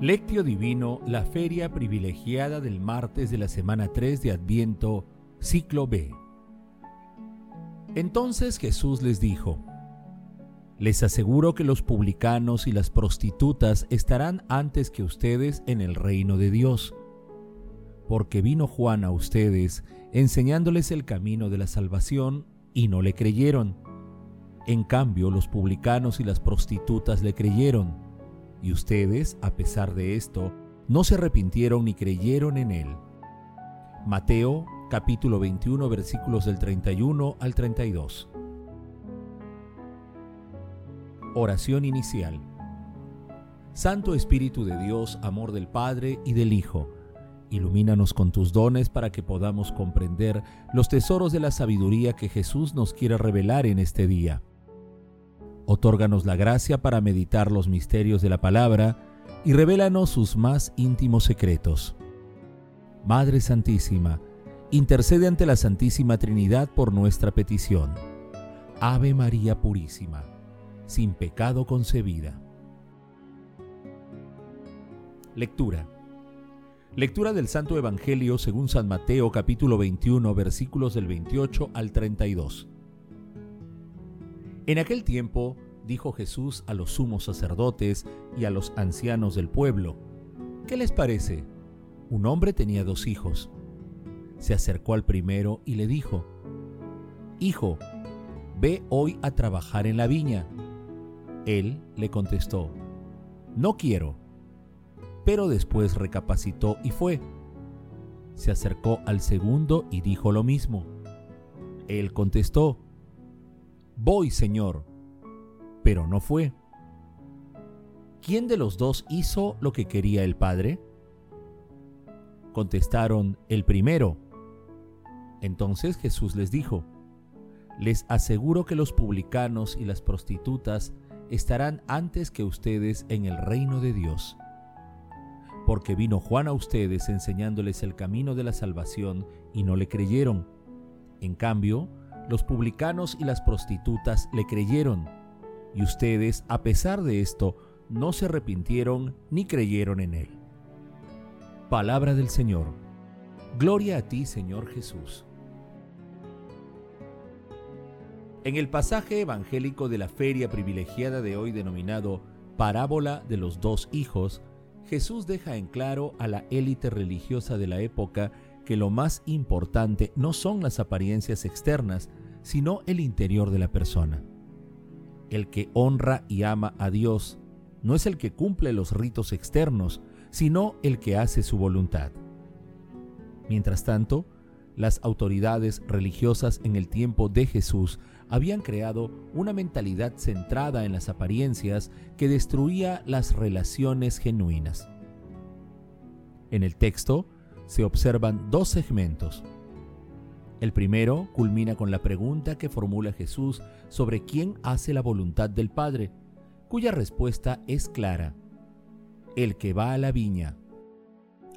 Lectio Divino, la feria privilegiada del martes de la semana 3 de Adviento, ciclo B. Entonces Jesús les dijo, Les aseguro que los publicanos y las prostitutas estarán antes que ustedes en el reino de Dios, porque vino Juan a ustedes enseñándoles el camino de la salvación y no le creyeron. En cambio, los publicanos y las prostitutas le creyeron y ustedes, a pesar de esto, no se arrepintieron ni creyeron en él. Mateo capítulo 21 versículos del 31 al 32. Oración inicial. Santo Espíritu de Dios, amor del Padre y del Hijo, ilumínanos con tus dones para que podamos comprender los tesoros de la sabiduría que Jesús nos quiere revelar en este día Otórganos la gracia para meditar los misterios de la palabra y revélanos sus más íntimos secretos. Madre Santísima, intercede ante la Santísima Trinidad por nuestra petición. Ave María Purísima, sin pecado concebida. Lectura. Lectura del Santo Evangelio según San Mateo capítulo 21 versículos del 28 al 32. En aquel tiempo dijo Jesús a los sumos sacerdotes y a los ancianos del pueblo, ¿qué les parece? Un hombre tenía dos hijos. Se acercó al primero y le dijo, Hijo, ve hoy a trabajar en la viña. Él le contestó, No quiero. Pero después recapacitó y fue. Se acercó al segundo y dijo lo mismo. Él contestó, Voy, Señor. Pero no fue. ¿Quién de los dos hizo lo que quería el Padre? Contestaron, el primero. Entonces Jesús les dijo, les aseguro que los publicanos y las prostitutas estarán antes que ustedes en el reino de Dios. Porque vino Juan a ustedes enseñándoles el camino de la salvación y no le creyeron. En cambio, los publicanos y las prostitutas le creyeron, y ustedes, a pesar de esto, no se arrepintieron ni creyeron en él. Palabra del Señor. Gloria a ti, Señor Jesús. En el pasaje evangélico de la feria privilegiada de hoy denominado Parábola de los dos hijos, Jesús deja en claro a la élite religiosa de la época que lo más importante no son las apariencias externas, sino el interior de la persona. El que honra y ama a Dios no es el que cumple los ritos externos, sino el que hace su voluntad. Mientras tanto, las autoridades religiosas en el tiempo de Jesús habían creado una mentalidad centrada en las apariencias que destruía las relaciones genuinas. En el texto, se observan dos segmentos. El primero culmina con la pregunta que formula Jesús sobre quién hace la voluntad del Padre, cuya respuesta es clara. El que va a la viña,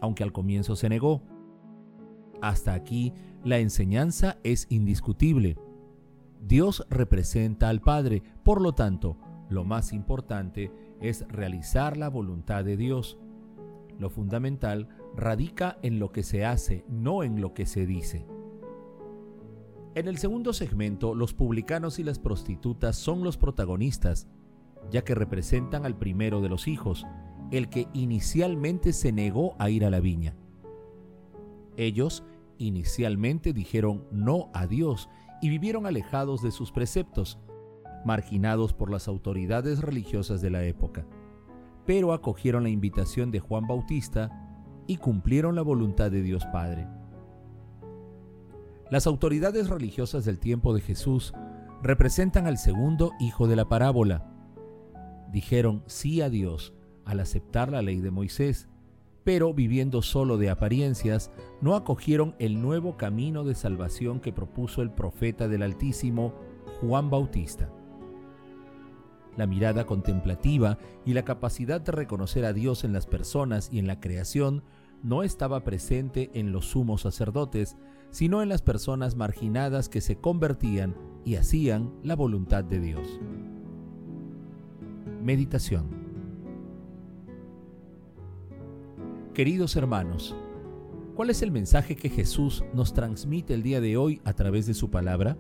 aunque al comienzo se negó. Hasta aquí la enseñanza es indiscutible. Dios representa al Padre, por lo tanto, lo más importante es realizar la voluntad de Dios. Lo fundamental radica en lo que se hace, no en lo que se dice. En el segundo segmento, los publicanos y las prostitutas son los protagonistas, ya que representan al primero de los hijos, el que inicialmente se negó a ir a la viña. Ellos inicialmente dijeron no a Dios y vivieron alejados de sus preceptos, marginados por las autoridades religiosas de la época, pero acogieron la invitación de Juan Bautista y cumplieron la voluntad de Dios Padre. Las autoridades religiosas del tiempo de Jesús representan al segundo hijo de la parábola. Dijeron sí a Dios al aceptar la ley de Moisés, pero viviendo solo de apariencias, no acogieron el nuevo camino de salvación que propuso el profeta del Altísimo, Juan Bautista. La mirada contemplativa y la capacidad de reconocer a Dios en las personas y en la creación no estaba presente en los sumos sacerdotes, sino en las personas marginadas que se convertían y hacían la voluntad de Dios. Meditación Queridos hermanos, ¿cuál es el mensaje que Jesús nos transmite el día de hoy a través de su palabra?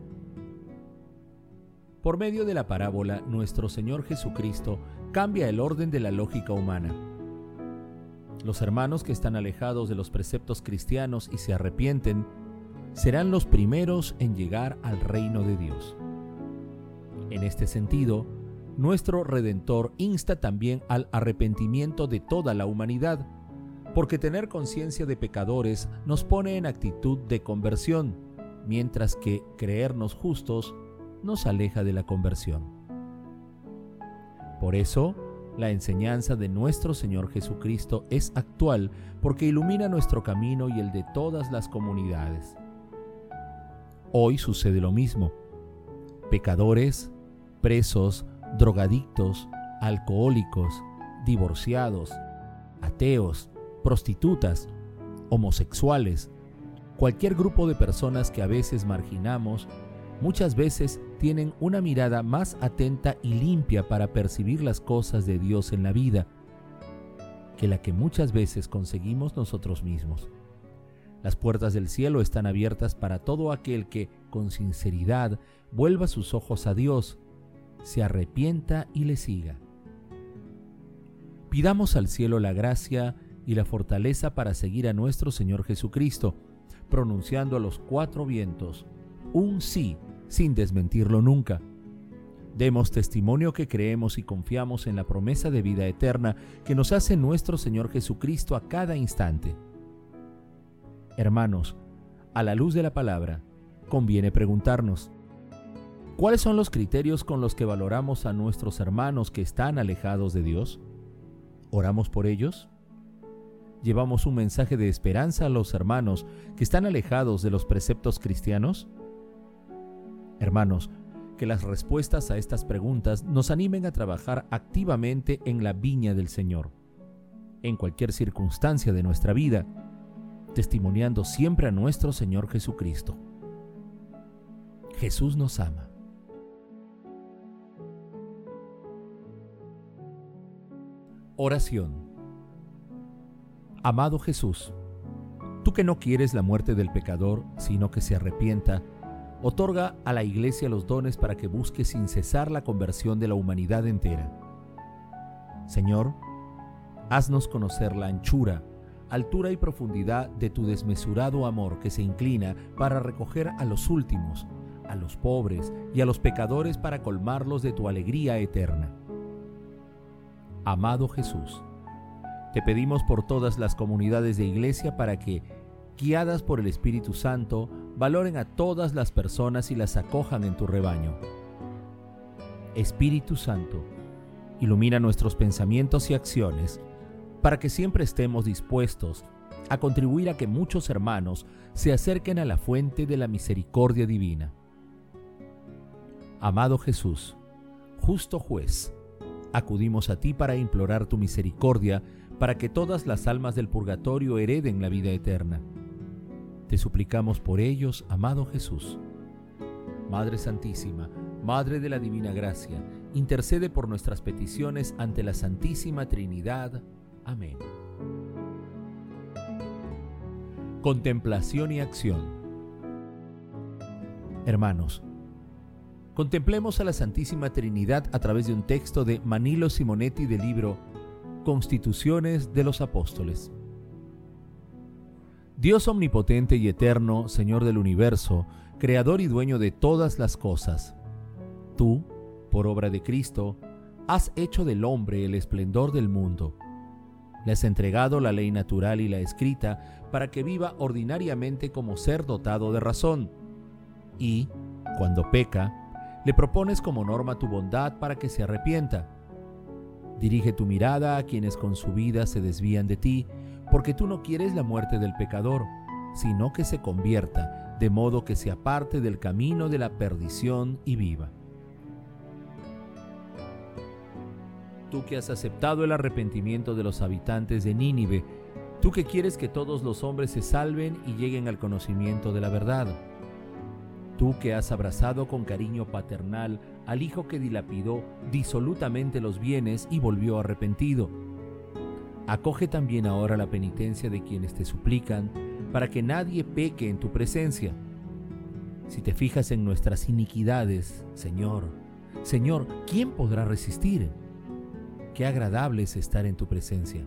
Por medio de la parábola, nuestro Señor Jesucristo cambia el orden de la lógica humana. Los hermanos que están alejados de los preceptos cristianos y se arrepienten serán los primeros en llegar al reino de Dios. En este sentido, nuestro Redentor insta también al arrepentimiento de toda la humanidad, porque tener conciencia de pecadores nos pone en actitud de conversión, mientras que creernos justos nos aleja de la conversión. Por eso, la enseñanza de nuestro Señor Jesucristo es actual porque ilumina nuestro camino y el de todas las comunidades. Hoy sucede lo mismo. Pecadores, presos, drogadictos, alcohólicos, divorciados, ateos, prostitutas, homosexuales, cualquier grupo de personas que a veces marginamos, muchas veces tienen una mirada más atenta y limpia para percibir las cosas de Dios en la vida que la que muchas veces conseguimos nosotros mismos. Las puertas del cielo están abiertas para todo aquel que, con sinceridad, vuelva sus ojos a Dios, se arrepienta y le siga. Pidamos al cielo la gracia y la fortaleza para seguir a nuestro Señor Jesucristo, pronunciando a los cuatro vientos un sí sin desmentirlo nunca. Demos testimonio que creemos y confiamos en la promesa de vida eterna que nos hace nuestro Señor Jesucristo a cada instante. Hermanos, a la luz de la palabra, conviene preguntarnos, ¿cuáles son los criterios con los que valoramos a nuestros hermanos que están alejados de Dios? ¿Oramos por ellos? ¿Llevamos un mensaje de esperanza a los hermanos que están alejados de los preceptos cristianos? Hermanos, que las respuestas a estas preguntas nos animen a trabajar activamente en la viña del Señor, en cualquier circunstancia de nuestra vida, testimoniando siempre a nuestro Señor Jesucristo. Jesús nos ama. Oración. Amado Jesús, tú que no quieres la muerte del pecador, sino que se arrepienta, otorga a la Iglesia los dones para que busque sin cesar la conversión de la humanidad entera. Señor, haznos conocer la anchura, altura y profundidad de tu desmesurado amor que se inclina para recoger a los últimos, a los pobres y a los pecadores para colmarlos de tu alegría eterna. Amado Jesús, te pedimos por todas las comunidades de iglesia para que, guiadas por el Espíritu Santo, valoren a todas las personas y las acojan en tu rebaño. Espíritu Santo, ilumina nuestros pensamientos y acciones para que siempre estemos dispuestos a contribuir a que muchos hermanos se acerquen a la fuente de la misericordia divina. Amado Jesús, justo juez, acudimos a ti para implorar tu misericordia para que todas las almas del purgatorio hereden la vida eterna te suplicamos por ellos, amado Jesús. Madre Santísima, Madre de la Divina Gracia, intercede por nuestras peticiones ante la Santísima Trinidad. Amén. Contemplación y acción. Hermanos, contemplemos a la Santísima Trinidad a través de un texto de Manilo Simonetti del libro Constituciones de los Apóstoles. Dios omnipotente y eterno, Señor del universo, Creador y dueño de todas las cosas. Tú, por obra de Cristo, has hecho del hombre el esplendor del mundo. Le has entregado la ley natural y la escrita para que viva ordinariamente como ser dotado de razón. Y, cuando peca, le propones como norma tu bondad para que se arrepienta. Dirige tu mirada a quienes con su vida se desvían de ti porque tú no quieres la muerte del pecador, sino que se convierta, de modo que se aparte del camino de la perdición y viva. Tú que has aceptado el arrepentimiento de los habitantes de Nínive, tú que quieres que todos los hombres se salven y lleguen al conocimiento de la verdad. Tú que has abrazado con cariño paternal al hijo que dilapidó disolutamente los bienes y volvió arrepentido Acoge también ahora la penitencia de quienes te suplican para que nadie peque en tu presencia. Si te fijas en nuestras iniquidades, Señor, Señor, ¿quién podrá resistir? Qué agradable es estar en tu presencia.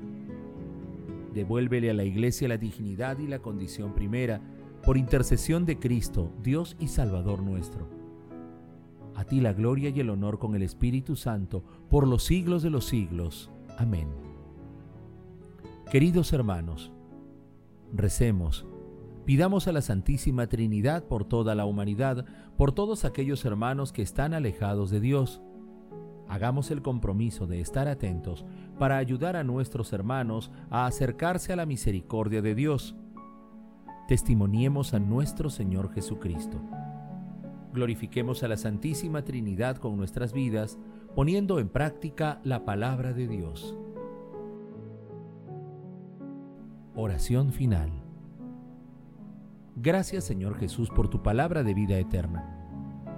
Devuélvele a la iglesia la dignidad y la condición primera, por intercesión de Cristo, Dios y Salvador nuestro. A ti la gloria y el honor con el Espíritu Santo, por los siglos de los siglos. Amén. Queridos hermanos, recemos, pidamos a la Santísima Trinidad por toda la humanidad, por todos aquellos hermanos que están alejados de Dios, hagamos el compromiso de estar atentos para ayudar a nuestros hermanos a acercarse a la misericordia de Dios. Testimoniemos a nuestro Señor Jesucristo. Glorifiquemos a la Santísima Trinidad con nuestras vidas, poniendo en práctica la palabra de Dios. Oración final. Gracias Señor Jesús por tu palabra de vida eterna.